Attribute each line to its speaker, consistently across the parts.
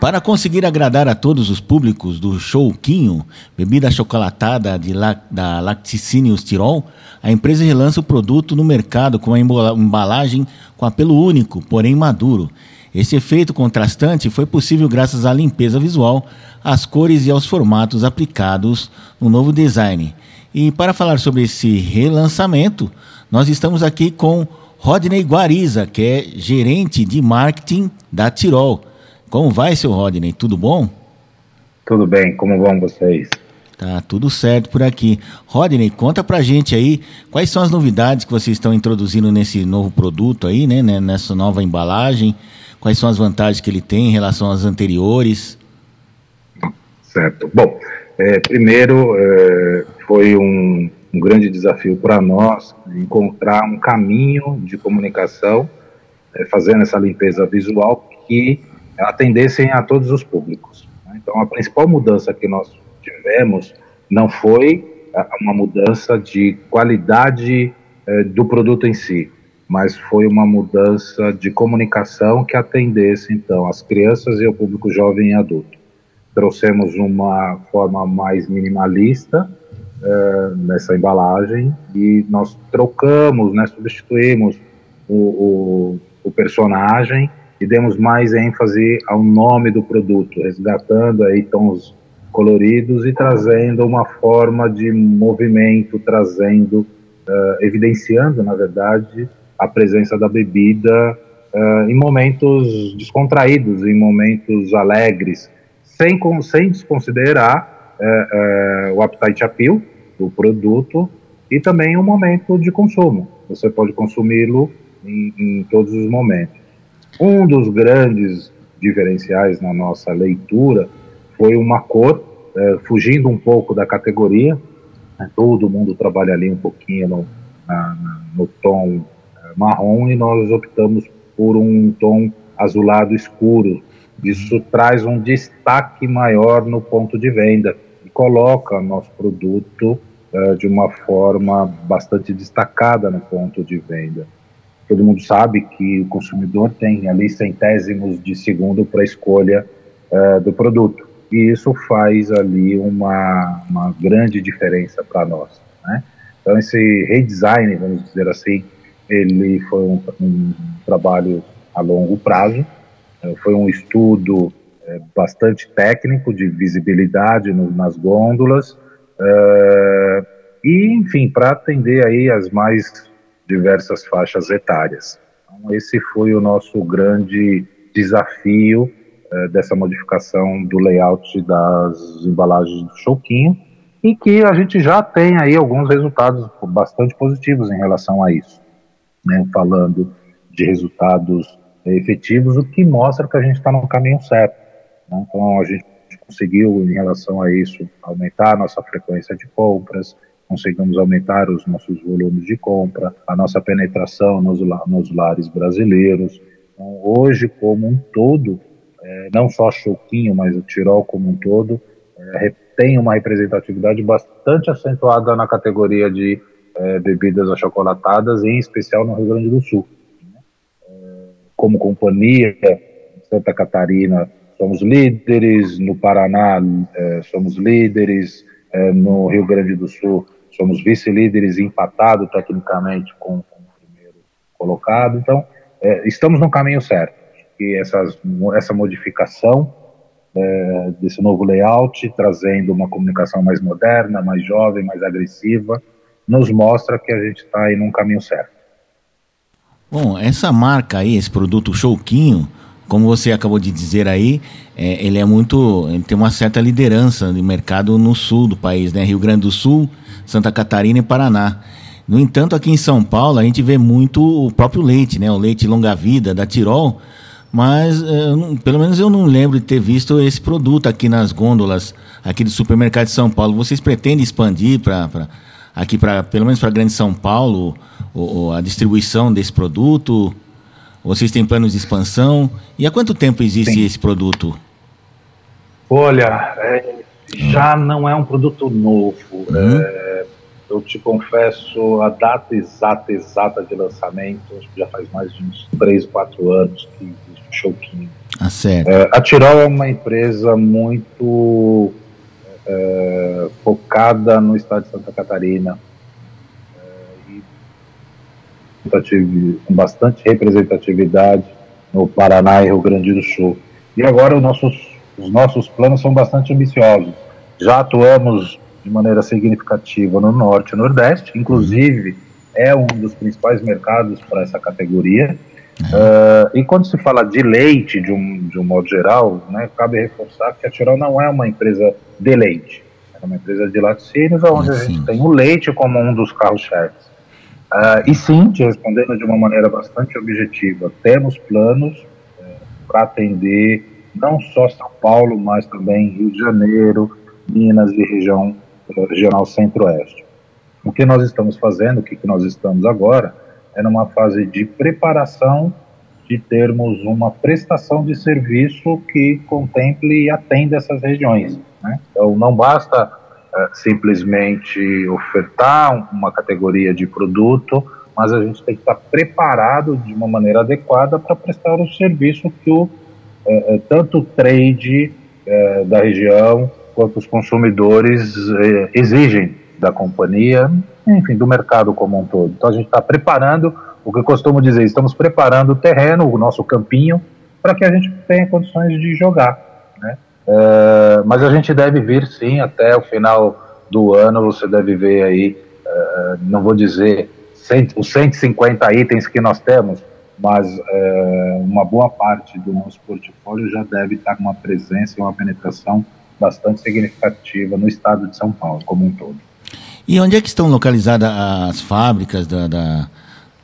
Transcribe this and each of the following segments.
Speaker 1: Para conseguir agradar a todos os públicos do Showquinho, bebida chocolatada de la, da Lacticínios Tirol, a empresa relança o produto no mercado com uma embalagem com apelo único, porém maduro. Esse efeito contrastante foi possível graças à limpeza visual, às cores e aos formatos aplicados no novo design. E para falar sobre esse relançamento, nós estamos aqui com Rodney Guariza, que é gerente de marketing da Tirol. Como vai, seu Rodney? Tudo bom?
Speaker 2: Tudo bem, como vão vocês?
Speaker 1: Tá tudo certo por aqui. Rodney, conta pra gente aí quais são as novidades que vocês estão introduzindo nesse novo produto aí, né? né nessa nova embalagem. Quais são as vantagens que ele tem em relação às anteriores?
Speaker 2: Certo. Bom, é, primeiro é, foi um, um grande desafio para nós encontrar um caminho de comunicação, é, fazendo essa limpeza visual que atendessem a todos os públicos. Né? Então, a principal mudança que nós tivemos não foi uma mudança de qualidade eh, do produto em si, mas foi uma mudança de comunicação que atendesse, então, as crianças e o público jovem e adulto. Trouxemos uma forma mais minimalista eh, nessa embalagem e nós trocamos, né, substituímos o, o, o personagem e demos mais ênfase ao nome do produto, resgatando aí tons coloridos e trazendo uma forma de movimento, trazendo, uh, evidenciando, na verdade, a presença da bebida uh, em momentos descontraídos, em momentos alegres, sem, sem desconsiderar uh, o appetite appeal do produto e também o momento de consumo. Você pode consumi-lo em, em todos os momentos. Um dos grandes diferenciais na nossa leitura foi uma cor, é, fugindo um pouco da categoria, né, todo mundo trabalha ali um pouquinho no, na, no tom é, marrom e nós optamos por um tom azulado escuro. Isso traz um destaque maior no ponto de venda e coloca nosso produto é, de uma forma bastante destacada no ponto de venda todo mundo sabe que o consumidor tem ali centésimos de segundo para a escolha uh, do produto. E isso faz ali uma, uma grande diferença para nós. Né? Então, esse redesign, vamos dizer assim, ele foi um, um trabalho a longo prazo, uh, foi um estudo uh, bastante técnico de visibilidade no, nas gôndolas, e, enfim, para atender aí as mais diversas faixas etárias. Então, esse foi o nosso grande desafio eh, dessa modificação do layout das embalagens do Choquinho e que a gente já tem aí alguns resultados bastante positivos em relação a isso. Né? Falando de resultados efetivos, o que mostra que a gente está no caminho certo. Né? Então, a gente conseguiu, em relação a isso, aumentar a nossa frequência de compras, conseguimos aumentar os nossos volumes de compra, a nossa penetração nos, nos lares brasileiros. Então, hoje, como um todo, é, não só Choquinho, mas o Tirol como um todo, é, tem uma representatividade bastante acentuada na categoria de é, bebidas achocolatadas, em especial no Rio Grande do Sul. É, como companhia, Santa Catarina somos líderes, no Paraná é, somos líderes, é, no Rio Grande do Sul somos vice-líderes empatado tecnicamente com, com, o primeiro colocado. Então, é, estamos no caminho certo. E essas, essa modificação é, desse novo layout, trazendo uma comunicação mais moderna, mais jovem, mais agressiva, nos mostra que a gente está aí num caminho certo.
Speaker 1: Bom, essa marca aí, esse produto Chouquinho, como você acabou de dizer aí, é, ele é muito. Ele tem uma certa liderança de mercado no sul do país, né? Rio Grande do Sul, Santa Catarina e Paraná. No entanto, aqui em São Paulo, a gente vê muito o próprio leite, né? O leite longa-vida da Tirol, mas é, pelo menos eu não lembro de ter visto esse produto aqui nas gôndolas aqui do supermercado de São Paulo. Vocês pretendem expandir para aqui para pelo menos para Grande São Paulo o, a distribuição desse produto? Vocês têm planos de expansão? E há quanto tempo existe Sim. esse produto?
Speaker 2: Olha, é, já não é um produto novo. Uhum. É, eu te confesso, a data exata, exata de lançamento, acho que já faz mais de uns 3, 4 anos que existe o Showquinho.
Speaker 1: Ah, certo.
Speaker 2: É, a Tirol é uma empresa muito é, focada no estado de Santa Catarina com bastante representatividade no Paraná e Rio Grande do Sul. E agora os nossos, os nossos planos são bastante ambiciosos. Já atuamos de maneira significativa no Norte e Nordeste, inclusive é um dos principais mercados para essa categoria. Uh, e quando se fala de leite, de um, de um modo geral, né, cabe reforçar que a Tirol não é uma empresa de leite, é uma empresa de laticínios, onde a gente tem o leite como um dos carros-chefes. Uh, e sim, te respondendo de uma maneira bastante objetiva, temos planos uh, para atender não só São Paulo, mas também Rio de Janeiro, Minas e região uh, regional centro-oeste. O que nós estamos fazendo, o que, nós estamos agora, é numa fase de preparação de termos uma prestação de serviço que contemple e atenda essas regiões. Né? Então, não basta é, simplesmente ofertar uma categoria de produto, mas a gente tem que estar preparado de uma maneira adequada para prestar o serviço que o, é, é tanto o trade da região quanto os consumidores exigem da companhia, enfim, do mercado como um todo. Então a gente está preparando, o que eu costumo dizer, estamos preparando o terreno, o nosso campinho, para que a gente tenha condições de jogar. É, mas a gente deve vir sim até o final do ano. Você deve ver aí, é, não vou dizer os 150 itens que nós temos, mas é, uma boa parte do nosso portfólio já deve estar com uma presença e uma penetração bastante significativa no estado de São Paulo como um todo.
Speaker 1: E onde é que estão localizadas as fábricas da, da,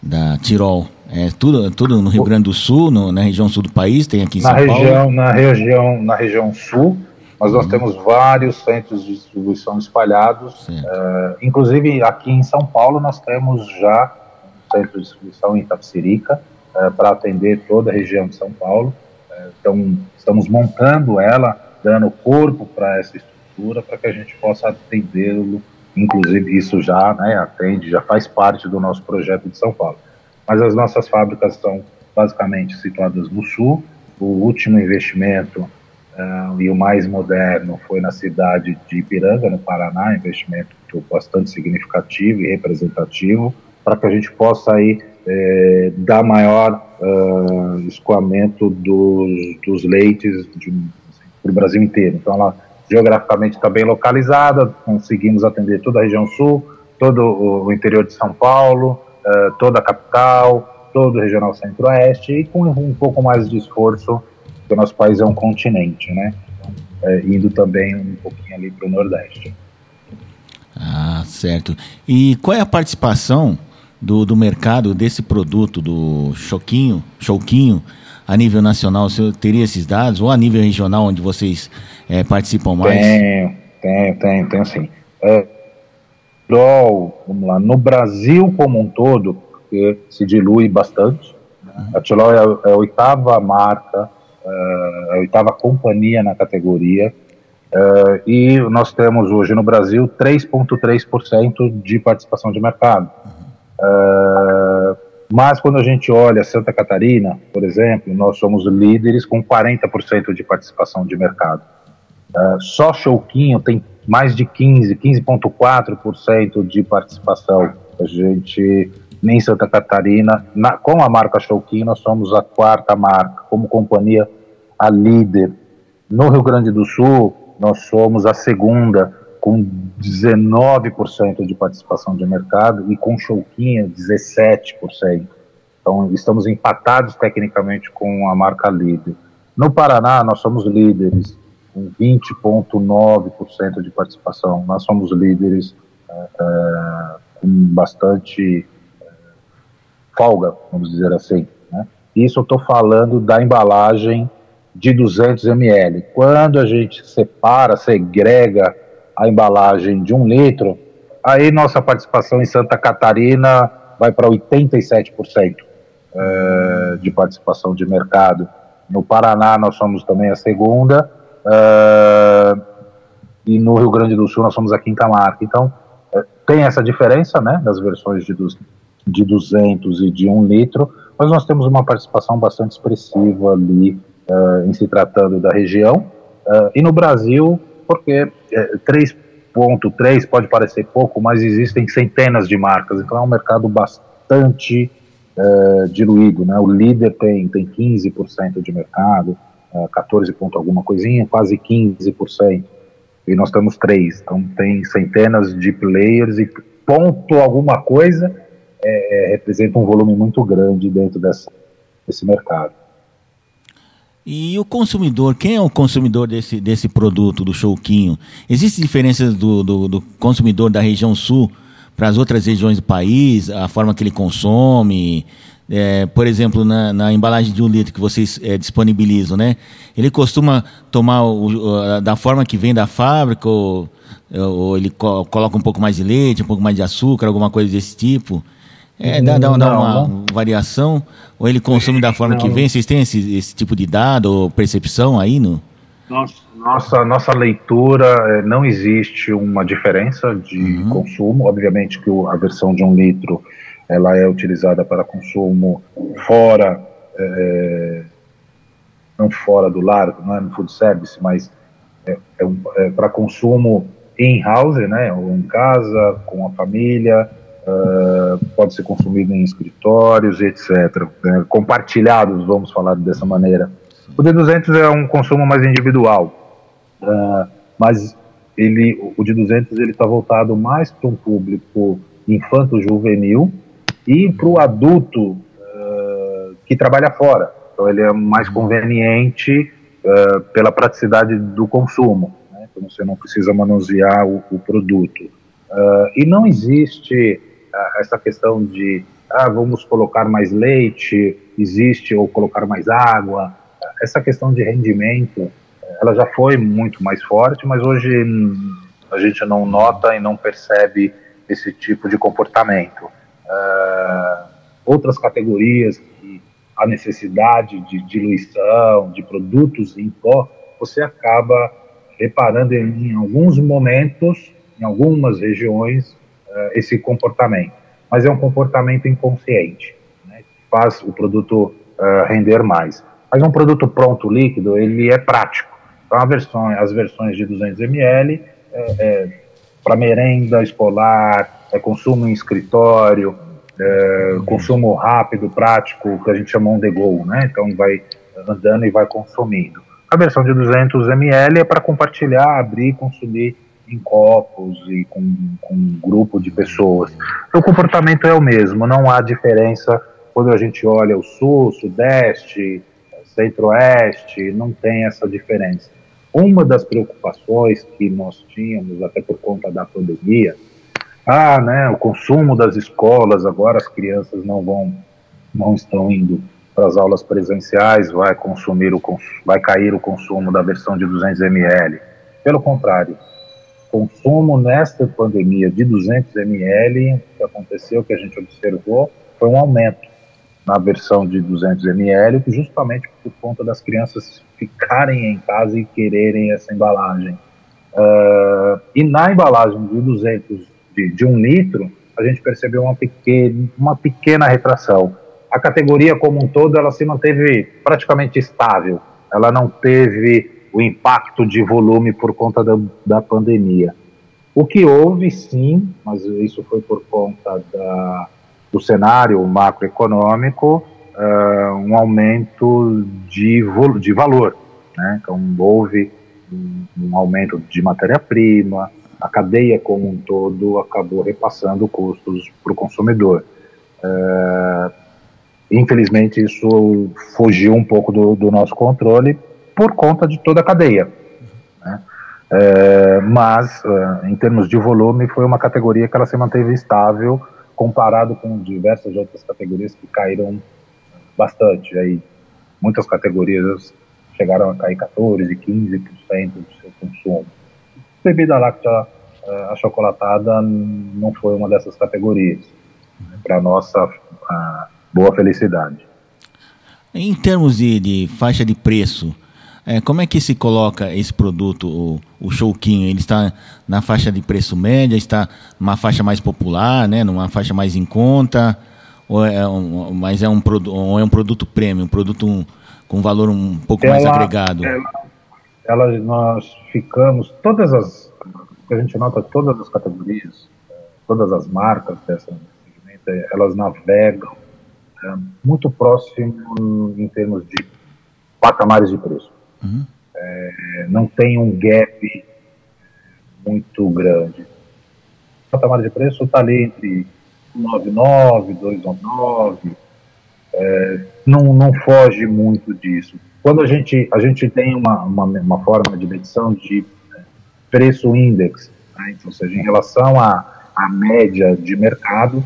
Speaker 1: da Tirol? É tudo, tudo no Rio Grande do Sul, no, na região sul do país, tem aqui em
Speaker 2: na
Speaker 1: São
Speaker 2: região,
Speaker 1: Paulo?
Speaker 2: Na região, na região sul, mas nós uhum. temos vários centros de distribuição espalhados. Uh, inclusive aqui em São Paulo nós temos já um centro de distribuição em Itapsirica uh, para atender toda a região de São Paulo. Uh, então estamos montando ela, dando corpo para essa estrutura para que a gente possa atendê-lo. Inclusive isso já né, atende, já faz parte do nosso projeto de São Paulo mas as nossas fábricas estão basicamente situadas no sul. O último investimento uh, e o mais moderno foi na cidade de Ipiranga, no Paraná, investimento bastante significativo e representativo, para que a gente possa aí eh, dar maior uh, escoamento dos, dos leites para o Brasil inteiro. Então, ela geograficamente está bem localizada, conseguimos atender toda a região sul, todo o interior de São Paulo, uh, toda a capital, todo o regional centro-oeste e com um pouco mais de esforço, porque o nosso país é um continente, né? Então, é, indo também um pouquinho ali para o Nordeste.
Speaker 1: Ah, certo. E qual é a participação do, do mercado desse produto, do Choquinho, Choquinho, a nível nacional? Você teria esses dados? Ou a nível regional, onde vocês é, participam mais?
Speaker 2: Tenho, tenho, tenho, tenho sim. É, vamos lá, no Brasil como um todo, porque se dilui bastante, né? a Tilol é, é, a oitava marca, é, a oitava companhia na categoria, é, e nós temos hoje no Brasil 3,3% de participação de mercado. É, mas quando a gente olha Santa Catarina, por exemplo, nós somos líderes com 40% de participação de mercado. É, só Chouquinho tem mais de 15, 15,4% de participação. A gente, nem Santa Catarina, na, com a marca Showkin, nós somos a quarta marca, como companhia, a líder. No Rio Grande do Sul, nós somos a segunda, com 19% de participação de mercado, e com Showkin, 17%. Então, estamos empatados tecnicamente com a marca líder. No Paraná, nós somos líderes com 20,9% de participação. Nós somos líderes é, com bastante é, folga, vamos dizer assim. Né? Isso eu estou falando da embalagem de 200 ml. Quando a gente separa, segrega a embalagem de um litro, aí nossa participação em Santa Catarina vai para 87% é, de participação de mercado. No Paraná, nós somos também a segunda, uh, e no Rio Grande do Sul, nós somos a quinta marca. Então, uh, tem essa diferença né, das versões de, de 200 e de 1 litro, mas nós temos uma participação bastante expressiva ali em se tratando da região. e no Brasil, porque 3.3 pode parecer pouco, mas existem centenas de marcas, então é um mercado bastante uh, diluído. Né? O líder tem, tem 15% de mercado, uh, 14 ponto alguma coisinha, quase 15%. E nós temos três, então tem centenas de players e ponto alguma coisa é, é, representa um volume muito grande dentro dessa, desse mercado.
Speaker 1: E o consumidor, quem é o consumidor desse, desse produto, do Chouquinho? Existem diferenças do, do, do consumidor da região sul para as outras regiões do país, a forma que ele consome. É, por exemplo, na, na, embalagem de um litro que vocês é, disponibilizam, né? Ele costuma tomar o, da forma que vem da fábrica ou, ou ele co coloca um pouco mais de leite, um pouco mais de açúcar, alguma coisa desse tipo? É, dá, dá, dá uma não. variação? Ou ele consome da forma não. que vem? Vocês têm esse, esse tipo de dado ou percepção aí no...
Speaker 2: Nossa, nossa, nossa leitura é, não existe uma diferença de uhum. consumo. Obviamente que a versão de um litro ela é utilizada para consumo fora, é, não fora do lar, não é no food service, mas é, é, um, é para consumo em house, né, ou em casa, com a família, uh, pode ser consumido em escritórios, etc. Né, compartilhados, vamos falar dessa maneira. O D200 é um consumo mais individual. Uh, mas ele, o de 200 ele está voltado mais para um público infanto-juvenil e para o adulto uh, que trabalha fora. Então ele é mais conveniente uh, pela praticidade do consumo. Né? Então você não precisa manusear o, o produto. e não existe essa questão de ah, vamos colocar mais leite, existe ou colocar mais água. Essa questão de rendimento ela já foi muito mais forte, mas hoje a gente não nota e não percebe esse tipo de comportamento. Uh, outras categorias que a necessidade de diluição de produtos em pó, você acaba reparando em, em alguns momentos, em algumas regiões, uh, esse comportamento. Mas é um comportamento inconsciente, né, faz o produto uh, render mais. Mas um produto pronto líquido, ele é prático. Então, versão, as versões de 200 ml é, é para merenda escolar, é consumo em escritório, é, consumo rápido, prático, que a gente chama on the go, né? Então, vai andando e vai consumindo. A versão de 200 ml é para compartilhar, abrir, consumir em copos e com, com um grupo de pessoas. O comportamento é o mesmo, não há diferença quando a gente olha o sul, sudeste, centro-oeste, não tem essa diferença. Uma das preocupações que nós tínhamos, até por conta da pandemia, ah, né, o consumo das escolas, agora as crianças não vão, não estão indo para as aulas presenciais, vai consumir o vai cair o consumo da versão de 200 ml. Pelo contrário, consumo nesta pandemia de 200 ml, o que aconteceu, que a gente observou, foi um aumento na versão de 200 ml, justamente por conta das crianças ficarem em casa e quererem essa embalagem. Uh, e na embalagem de 200 de, de um litro, a gente percebeu uma pequena, uma pequena retração. A categoria como um todo, ela se manteve praticamente estável. Ela não teve o impacto de volume por conta da, da pandemia. O que houve, sim, mas isso foi por conta da, do cenário macroeconômico uh, um aumento de, de valor. Né? Então, houve um, um aumento de matéria-prima, a cadeia como um todo acabou repassando custos para o consumidor. Uh, infelizmente, isso fugiu um pouco do, do, nosso controle por conta de toda a cadeia. Né? Uh, mas, uh, em termos de volume, foi uma categoria que ela se manteve estável comparado com diversas outras categorias que caíram bastante. Aí, muitas categorias chegaram a cair 14%, 15% do seu consumo. Bebida láctea eh, achocolatada não foi uma dessas categorias, né, para nossa boa felicidade.
Speaker 1: Em termos de, de faixa de preço, é, como é que se coloca esse produto, o, o Showquinho? Ele está na faixa de preço média, está numa faixa mais popular, né, numa faixa mais em conta, ou é um, mas é um, ou é um produto premium, um produto um, com valor um pouco ela, mais agregado?
Speaker 2: Ela, ela, nós ficamos, todas as, a gente nota, todas as categorias, todas as marcas dessa segmento, elas navegam é, muito próximo em termos de patamares de preço. Uhum. É, não tem um gap muito grande. O patamar de preço está ali entre 199, 299, é, não, não foge muito disso. Quando a gente, a gente tem uma, uma, uma forma de medição de é, preço index, né? então, ou seja, em relação à, à média de mercado,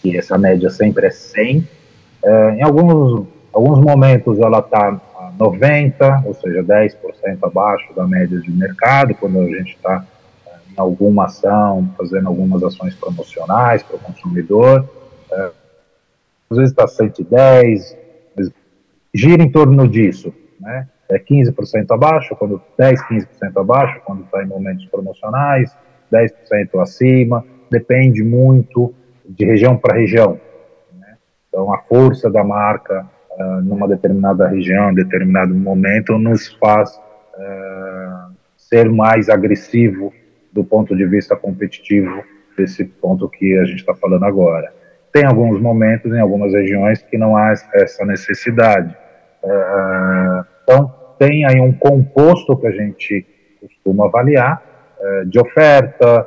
Speaker 2: que essa média sempre é 100, é, em alguns, alguns momentos ela está 90, ou seja, 10% abaixo da média de mercado, quando a gente está é, em alguma ação, fazendo algumas ações promocionais para o consumidor. É, às vezes está 110, gira em torno disso, né? É 15% abaixo, quando 10, 15% abaixo, quando está em momentos promocionais, 10% acima, depende muito de região para região. Né? Então, a força da marca uh, numa determinada região, em determinado momento, nos faz uh, ser mais agressivo do ponto de vista competitivo desse ponto que a gente está falando agora. Tem alguns momentos em algumas regiões que não há essa necessidade. Uh, então, tem aí um composto que a gente costuma avaliar de oferta,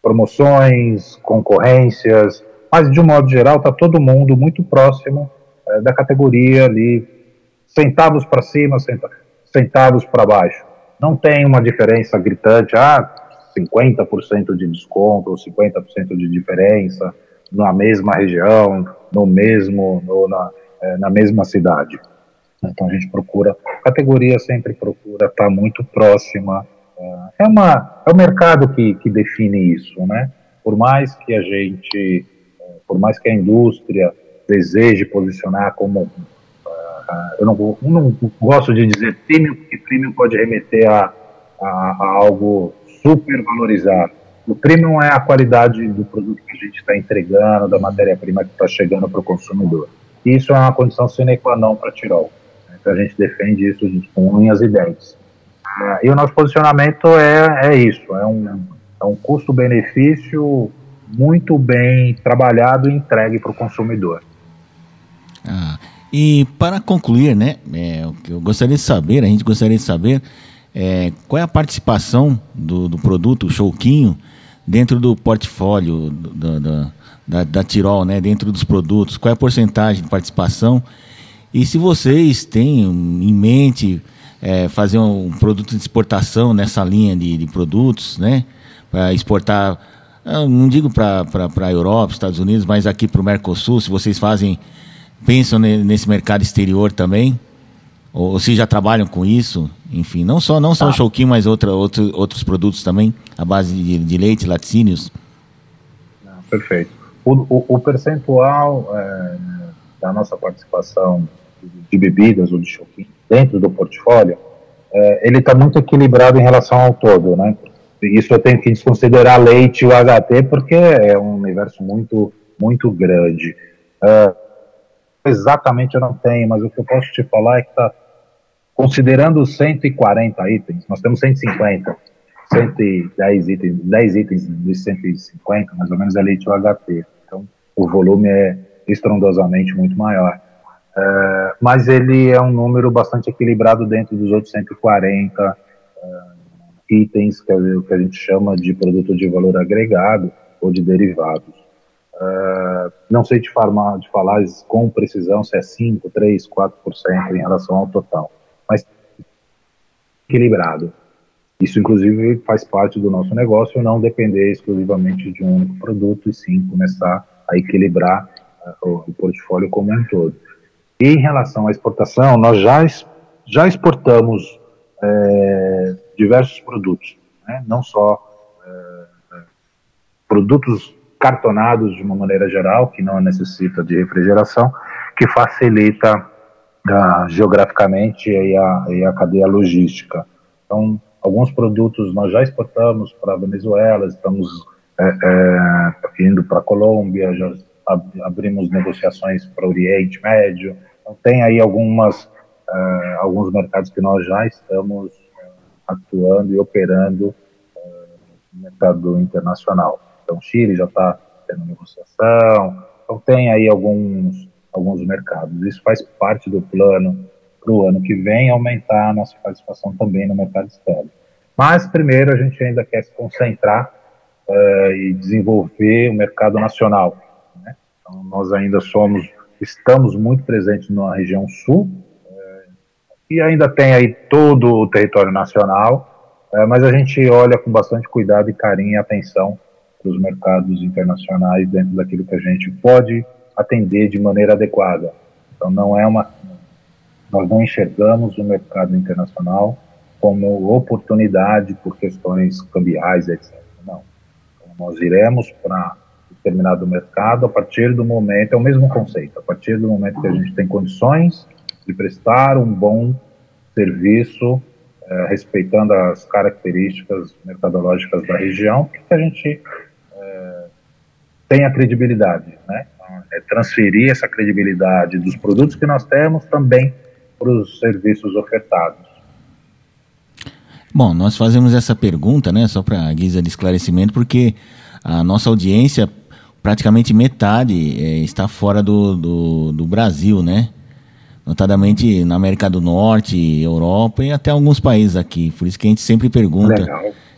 Speaker 2: promoções, concorrências, mas de um modo geral está todo mundo muito próximo da categoria ali, centavos para cima, centavos para baixo. Não tem uma diferença gritante, ah, 50% de desconto ou 50% de diferença na mesma região, no mesmo, no, na, é, na mesma cidade. Então a gente procura, a categoria sempre procura estar tá muito próxima. É, uma, é o mercado que, que define isso, né? Por mais que a gente, é, por mais que a indústria deseje posicionar como uh, eu, não, não gosto de dizer premium, porque premium pode remeter a, a, a algo super valorizado. O premium é a qualidade do produto que a gente está entregando, da matéria-prima que está chegando para o consumidor. Isso é uma condição sine qua non para Tirol. Então a gente defende isso com unhas e dentes. É, e o nosso posicionamento é, é isso, é um, é um custo-benefício muito bem trabalhado e entregue para o consumidor.
Speaker 1: Ah, e para concluir, né, é, o que eu gostaria de saber, a gente gostaria de saber é, qual é a participação do, do produto Showquinho dentro do portfólio do, do, da, da Tirol, né, dentro dos produtos? Qual é a porcentagem de participação? E se vocês têm em mente é, fazer um produto de exportação nessa linha de, de produtos, né, para exportar, ah, não digo para a Europa, Estados Unidos, mas aqui para o Mercosul, se vocês fazem, pensam nesse mercado exterior também? Ou, se já trabalham com isso, enfim, não só não só ah. o Showkin, mas outra, outro, outros produtos também, a base de, de leite, laticínios.
Speaker 2: perfeito. O, o, o percentual é, da nossa participação de bebidas ou de Showkin dentro do portfólio, é, ele está muito equilibrado em relação ao todo, né? Isso eu tenho que desconsiderar leite e o HT porque é um universo muito muito grande. É, exatamente eu não tenho, mas o que eu posso te falar é que está considerando os 140 itens, nós temos 150, 110 itens, 10 itens dos 150, mais ou menos, é leite UHT. Então, o volume é estrondosamente muito maior. Uh, mas ele é um número bastante equilibrado dentro dos outros 140 uh, itens que a, que a gente chama de produto de valor agregado ou de derivados. Uh, não sei te, falar, de falar com precisão se é 5, 3, 4% em relação ao total mas equilibrado. Isso, inclusive, faz parte do nosso negócio, não depender exclusivamente de um único produto, e sim começar a equilibrar uh, o, o, portfólio como um todo. E em relação à exportação, nós já, já exportamos é, diversos produtos, né? não só é, produtos cartonados de uma maneira geral, que não necessita de refrigeração, que facilita uh, geograficamente e a, e a cadeia logística. Então, alguns produtos nós já exportamos para a Venezuela, estamos é, é, indo para a Colômbia, já ab abrimos negociações para o Oriente Médio. Então, tem aí algumas, alguns mercados que nós já estamos atuando e operando no mercado internacional. Então, Chile já está tendo negociação, então tem aí alguns, alguns mercados. Isso faz parte do plano para o ano que vem, aumentar a nossa participação também no mercado externo. Mas primeiro a gente ainda quer se concentrar uh, e desenvolver o mercado nacional. Né? Então, nós ainda somos, estamos muito presentes na região sul, uh, e ainda tem aí todo o território nacional, uh, mas a gente olha com bastante cuidado e carinho e atenção para os mercados internacionais dentro daquilo que a gente pode atender de maneira adequada. Então não é uma nós não enxergamos o mercado internacional como oportunidade por questões cambiais, etc. Não. Então, nós iremos para determinado mercado a partir do momento, é o mesmo conceito, a partir do momento que a gente tem condições de prestar um bom serviço, eh, respeitando as características mercadológicas da região, que a gente tem a credibilidade, né? É transferir essa credibilidade dos produtos que nós temos também para os serviços ofertados.
Speaker 1: Bom, nós fazemos essa pergunta, né, só para guisa de esclarecimento, porque a nossa audiência, praticamente metade, é, está fora do, do, do, Brasil, né? Notadamente na América do Norte, Europa e até alguns países aqui. Por isso que a gente sempre pergunta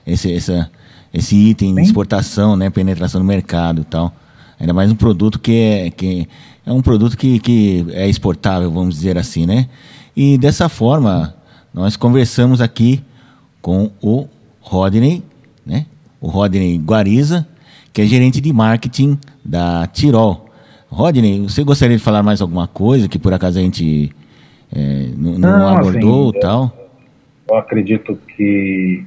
Speaker 1: esse, essa, esse item de exportação, né, penetração no mercado e tal. Ainda mais um produto que é, que é um produto que, que é exportável, vamos dizer assim, né? E dessa forma, nós conversamos aqui com o Rodney, né? O Rodney Guariza, que é gerente de marketing da Tirol. Rodney, você gostaria de falar mais alguma coisa que por acaso a gente é, não, não, abordou assim, tal?
Speaker 2: Eu, eu acredito que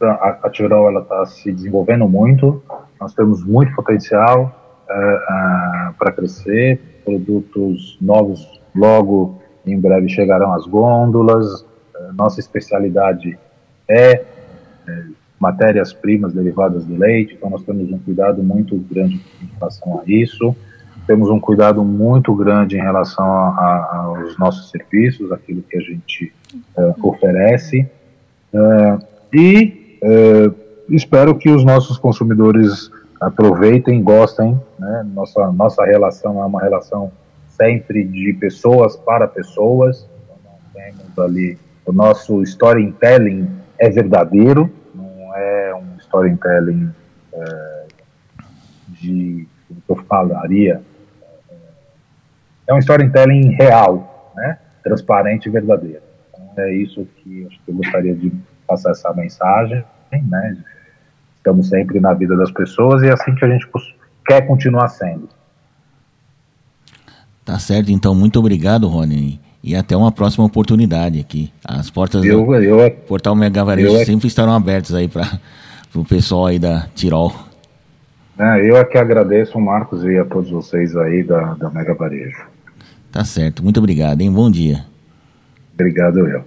Speaker 2: a, a Tirol ela está se desenvolvendo muito. Nós temos muito potencial uh, uh, para crescer. Produtos novos logo em breve chegarão às gôndolas. Uh, nossa especialidade é matérias-primas derivadas do leite, então nós temos um cuidado muito grande em relação a isso. Temos um cuidado muito grande em relação aos nossos serviços, aquilo que a gente oferece. e é, espero que os nossos consumidores aproveitem, gostem. Né? Nossa, nossa relação é uma relação sempre de pessoas para pessoas. Então, temos ali o nosso storytelling é verdadeiro, é um storytelling é, de que eu falaria. É um storytelling real, né? transparente e verdadeiro. Então, é isso que eu gostaria de passar essa mensagem né? Estamos sempre na vida das pessoas e é assim que a gente quer continuar sendo.
Speaker 1: Tá certo, então muito obrigado, Rony. E até uma próxima oportunidade aqui. As portas eu, do eu, Portal Mega Varejo eu, sempre estarão abertas aí para o pessoal aí da Tirol.
Speaker 2: É, eu é que agradeço, Marcos, e a todos vocês aí da, da Mega Varejo.
Speaker 1: Tá certo, muito obrigado, hein? Bom dia.
Speaker 2: Obrigado, eu.